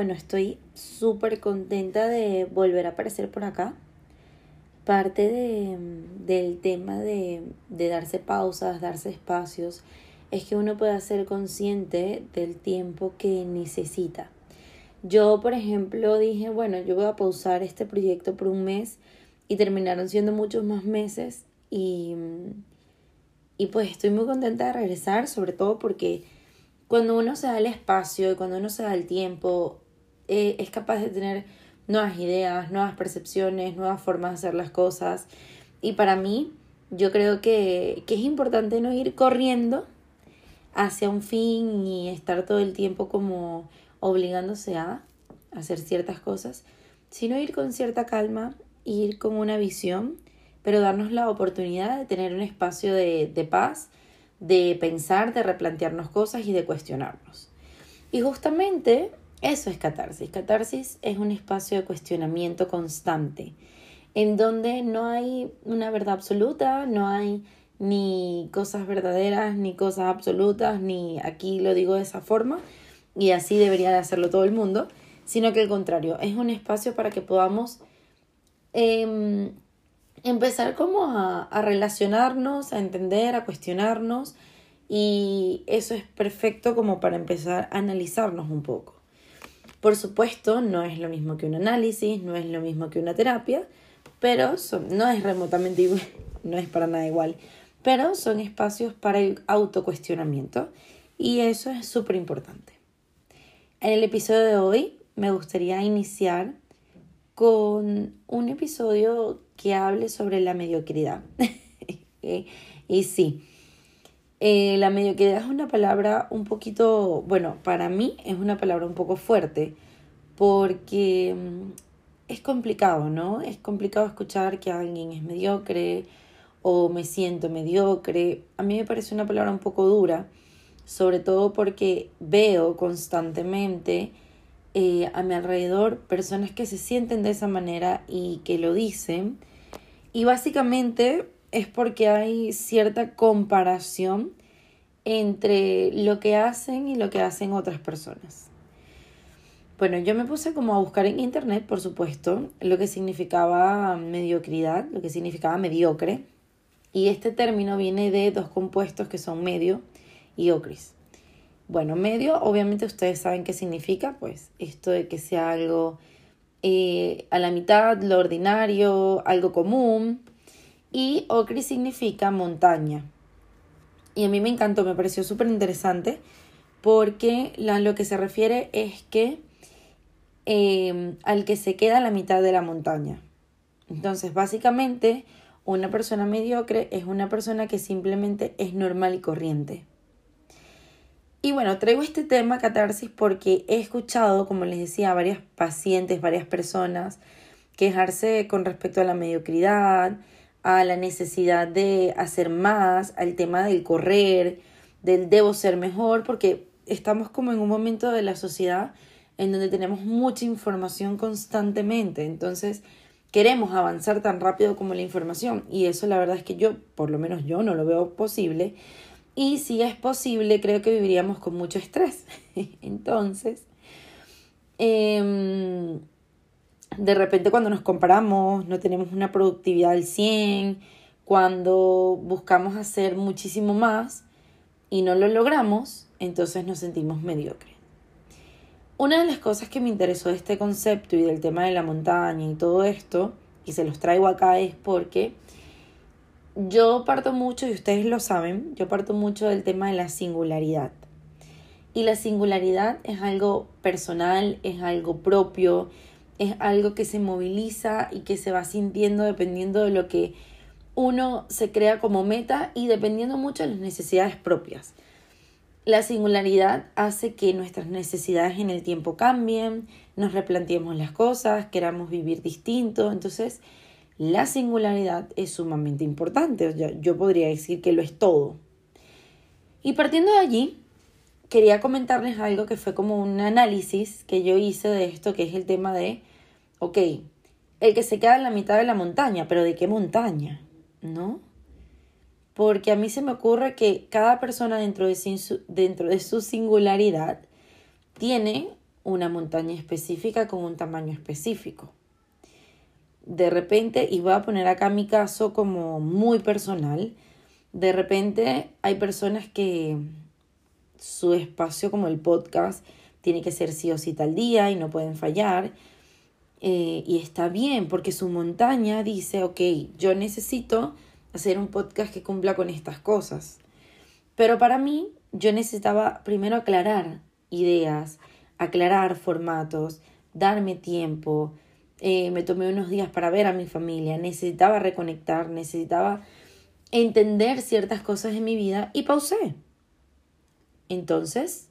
bueno, estoy súper contenta de volver a aparecer por acá. Parte de, del tema de, de darse pausas, darse espacios, es que uno pueda ser consciente del tiempo que necesita. Yo, por ejemplo, dije, bueno, yo voy a pausar este proyecto por un mes y terminaron siendo muchos más meses y, y pues estoy muy contenta de regresar, sobre todo porque cuando uno se da el espacio y cuando uno se da el tiempo, eh, es capaz de tener nuevas ideas, nuevas percepciones, nuevas formas de hacer las cosas. Y para mí, yo creo que, que es importante no ir corriendo hacia un fin y estar todo el tiempo como obligándose a hacer ciertas cosas, sino ir con cierta calma, ir con una visión, pero darnos la oportunidad de tener un espacio de, de paz de pensar, de replantearnos cosas y de cuestionarnos. Y justamente eso es catarsis. Catarsis es un espacio de cuestionamiento constante, en donde no hay una verdad absoluta, no hay ni cosas verdaderas, ni cosas absolutas, ni aquí lo digo de esa forma, y así debería de hacerlo todo el mundo, sino que al contrario, es un espacio para que podamos em, empezar como a, a relacionarnos, a entender, a cuestionarnos y eso es perfecto como para empezar a analizarnos un poco. Por supuesto, no es lo mismo que un análisis, no es lo mismo que una terapia, pero no es remotamente igual, no es para nada igual, pero son espacios para el autocuestionamiento y eso es súper importante. En el episodio de hoy me gustaría iniciar con un episodio que hable sobre la mediocridad. y sí, eh, la mediocridad es una palabra un poquito, bueno, para mí es una palabra un poco fuerte porque mm, es complicado, ¿no? Es complicado escuchar que alguien es mediocre o me siento mediocre. A mí me parece una palabra un poco dura, sobre todo porque veo constantemente eh, a mi alrededor personas que se sienten de esa manera y que lo dicen y básicamente es porque hay cierta comparación entre lo que hacen y lo que hacen otras personas. Bueno, yo me puse como a buscar en internet, por supuesto, lo que significaba mediocridad, lo que significaba mediocre. Y este término viene de dos compuestos que son medio y ocris. Bueno, medio, obviamente ustedes saben qué significa, pues esto de que sea algo eh, a la mitad, lo ordinario, algo común. Y Ocri significa montaña. Y a mí me encantó, me pareció súper interesante porque lo que se refiere es que em, al que se queda a la mitad de la montaña. Entonces, básicamente, una persona mediocre es una persona que simplemente es normal y corriente. Y bueno, traigo este tema catarsis porque he escuchado, como les decía, a varias pacientes, varias personas quejarse con respecto a la mediocridad, a la necesidad de hacer más, al tema del correr, del debo ser mejor, porque estamos como en un momento de la sociedad en donde tenemos mucha información constantemente, entonces queremos avanzar tan rápido como la información y eso la verdad es que yo, por lo menos yo no lo veo posible y si es posible, creo que viviríamos con mucho estrés. Entonces, em, de repente cuando nos comparamos, no tenemos una productividad al 100, cuando buscamos hacer muchísimo más y no lo logramos, entonces nos sentimos mediocres. Una de las cosas que me interesó de este concepto y del tema de la montaña y todo esto, y se los traigo acá, es porque yo parto mucho, y ustedes lo saben, yo parto mucho del tema de la singularidad. Y la singularidad es algo personal, es algo propio, es algo que se moviliza y que se va sintiendo dependiendo de lo que uno se crea como meta y dependiendo mucho de las necesidades propias. La singularidad hace que nuestras necesidades en el tiempo cambien, nos replanteemos las cosas, queramos vivir distinto. Entonces, la singularidad es sumamente importante, yo podría decir que lo es todo. Y partiendo de allí, quería comentarles algo que fue como un análisis que yo hice de esto, que es el tema de, ok, el que se queda en la mitad de la montaña, pero ¿de qué montaña? ¿No? Porque a mí se me ocurre que cada persona dentro de su, dentro de su singularidad tiene una montaña específica con un tamaño específico. De repente, y voy a poner acá mi caso como muy personal, de repente hay personas que su espacio como el podcast tiene que ser sí o sí tal día y no pueden fallar. Eh, y está bien porque su montaña dice, ok, yo necesito hacer un podcast que cumpla con estas cosas. Pero para mí yo necesitaba primero aclarar ideas, aclarar formatos, darme tiempo. Eh, me tomé unos días para ver a mi familia, necesitaba reconectar, necesitaba entender ciertas cosas en mi vida y pausé. Entonces,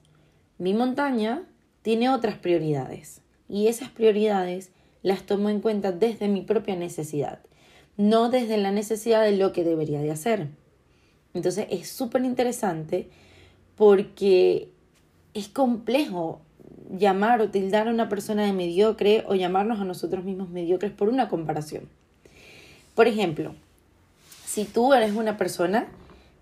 mi montaña tiene otras prioridades y esas prioridades las tomo en cuenta desde mi propia necesidad, no desde la necesidad de lo que debería de hacer. Entonces es súper interesante porque es complejo llamar o tildar a una persona de mediocre o llamarnos a nosotros mismos mediocres por una comparación. Por ejemplo, si tú eres una persona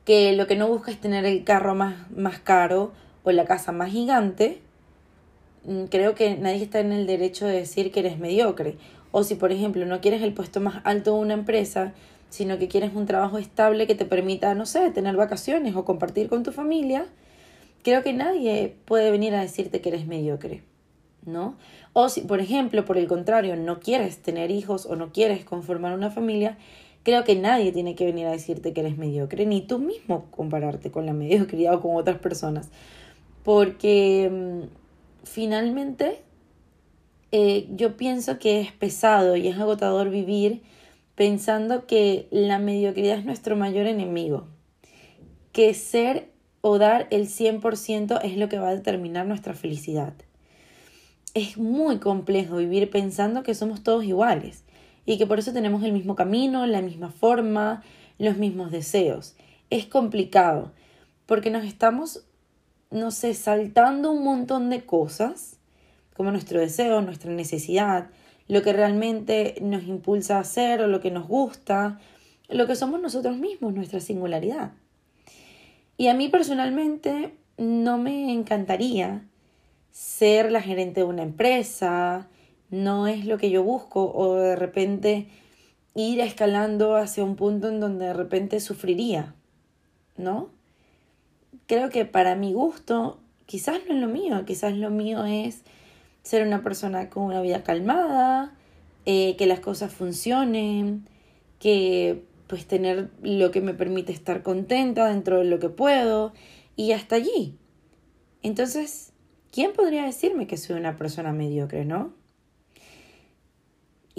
que lo que no busca es tener el carro más, más caro o la casa más gigante, creo que nadie está en el derecho de decir que eres mediocre. O si, por ejemplo, no quieres el puesto más alto de una empresa, sino que quieres un trabajo estable que te permita, no sé, tener vacaciones o compartir con tu familia, creo que nadie puede venir a decirte que eres mediocre, ¿no? O si, por ejemplo, por el contrario, no quieres tener hijos o no quieres conformar una familia, creo que nadie tiene que venir a decirte que eres mediocre, ni tú mismo compararte con la mediocridad o con otras personas. Porque mm, finalmente eh, yo pienso que es pesado y es agotador vivir pensando que la mediocridad es nuestro mayor enemigo. Que ser o dar el 100% es lo que va a determinar nuestra felicidad. Es muy complejo vivir pensando que somos todos iguales y que por eso tenemos el mismo camino, la misma forma, los mismos deseos. Es complicado porque nos estamos, no sé, saltando un montón de cosas, como nuestro deseo, nuestra necesidad, lo que realmente nos impulsa a hacer o lo que nos gusta, lo que somos nosotros mismos, nuestra singularidad. Y a mí personalmente no me encantaría ser la gerente de una empresa, no es lo que yo busco o de repente ir escalando hacia un punto en donde de repente sufriría, ¿no? Creo que para mi gusto quizás no es lo mío, quizás lo mío es ser una persona con una vida calmada, eh, que las cosas funcionen, que pues tener lo que me permite estar contenta dentro de lo que puedo y hasta allí. Entonces, ¿quién podría decirme que soy una persona mediocre, no?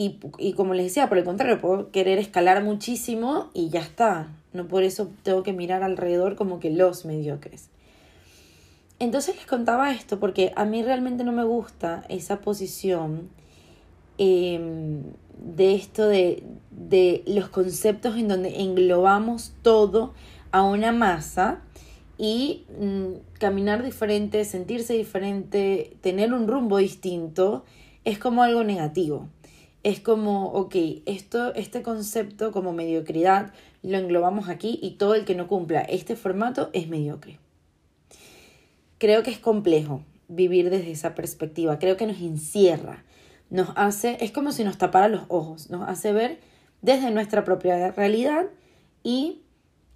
Y, como les decía, por el contrario, puedo querer escalar muchísimo y ya está. No por eso tengo que mirar alrededor como que los mediocres. Entonces les contaba esto porque a mí realmente no me gusta esa posición em, de esto de, de los conceptos en donde englobamos todo a una masa y mm, caminar diferente, sentirse diferente, tener un rumbo distinto, es como algo negativo es como, ok, esto, este concepto como mediocridad lo englobamos aquí y todo el que no cumpla este formato es mediocre. Creo que es complejo vivir desde esa perspectiva, creo que nos encierra, nos hace, es como si nos tapara los ojos, nos hace ver desde nuestra propia realidad y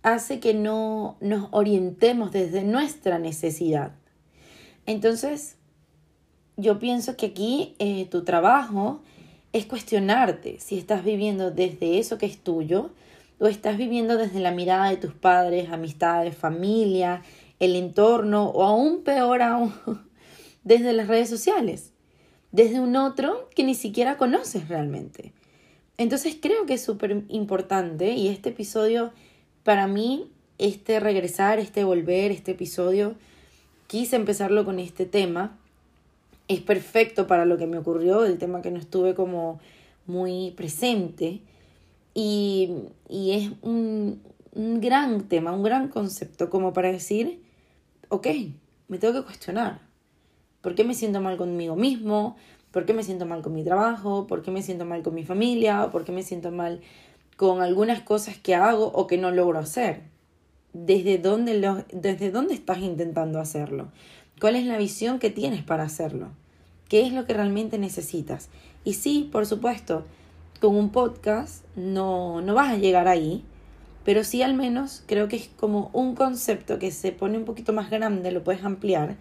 hace que no nos orientemos desde nuestra necesidad. Entonces, yo pienso que aquí eh, tu trabajo es cuestionarte si estás viviendo desde eso que es tuyo o estás viviendo desde la mirada de tus padres, amistades, familia, el entorno o aún peor aún desde las redes sociales, desde un otro que ni siquiera conoces realmente. Entonces creo que es súper importante y este episodio para mí, este regresar, este volver, este episodio, quise empezarlo con este tema es perfecto para lo que me ocurrió, el tema que no estuve como muy presente. Y, y es un, gran tema, un gran concepto, como para decir, ok, me tengo que cuestionar. ¿Por qué me siento mal conmigo mismo? ¿Por qué me siento mal con mi trabajo? ¿Por qué me siento mal con mi familia? ¿Por qué me siento mal con algunas cosas que hago o que no logro hacer? ¿Desde dónde, lo, desde dónde estás intentando hacerlo? ¿Cuál es la visión que tienes para hacerlo? Qué es lo que realmente necesitas. Y sí, por supuesto, con un podcast no, no vas a llegar ahí, pero sí al menos creo que es como un concepto que se pone un poquito más grande, lo puedes ampliar,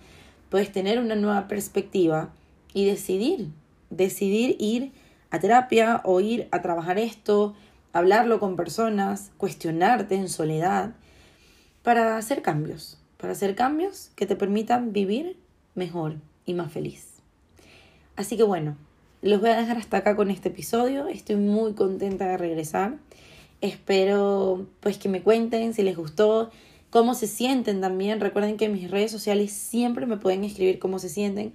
puedes tener una nueva perspectiva y decidir, decidir ir a terapia o ir a trabajar esto, hablarlo con personas, cuestionarte en soledad, para hacer cambios, para hacer cambios que te permitan vivir mejor y más feliz. Así que bueno, los voy a dejar hasta acá con este episodio. Estoy muy contenta de regresar. Espero pues que me cuenten si les gustó, cómo se sienten también. Recuerden que en mis redes sociales siempre me pueden escribir cómo se sienten,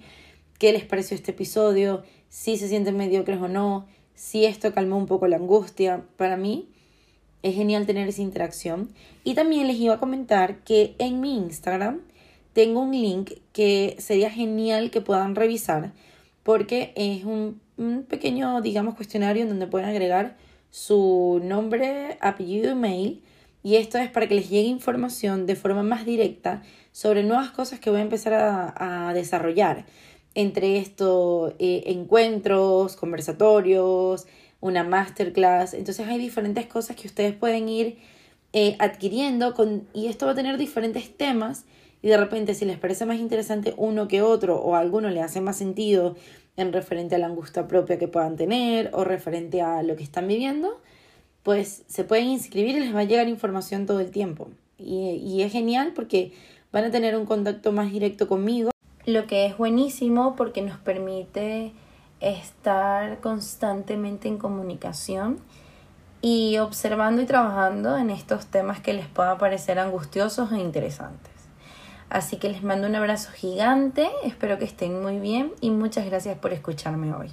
qué les pareció este episodio, si se sienten mediocres o no, si esto calmó un poco la angustia. Para mí es genial tener esa interacción. Y también les iba a comentar que en mi Instagram tengo un link que sería genial que puedan revisar porque es un, pequeño, digamos, cuestionario en donde pueden agregar su nombre, apellido y mail. Y esto es para que les llegue información de forma más directa sobre nuevas cosas que voy a empezar a, desarrollar. Entre esto, eh, encuentros, conversatorios, una masterclass. Entonces hay diferentes cosas que ustedes pueden ir eh, adquiriendo con, y esto va a tener diferentes temas y de repente si les parece más interesante uno que otro o a alguno le hace más sentido en referente a la angustia propia que puedan tener o referente a lo que están viviendo, pues se pueden inscribir y les va a llegar información todo el tiempo. Y, y es genial porque van a tener un contacto más directo conmigo, lo que es buenísimo porque nos permite estar constantemente en comunicación y observando y trabajando en estos temas que les puedan parecer angustiosos e interesantes. Así que les mando un abrazo gigante, espero que estén muy bien y muchas gracias por escucharme hoy.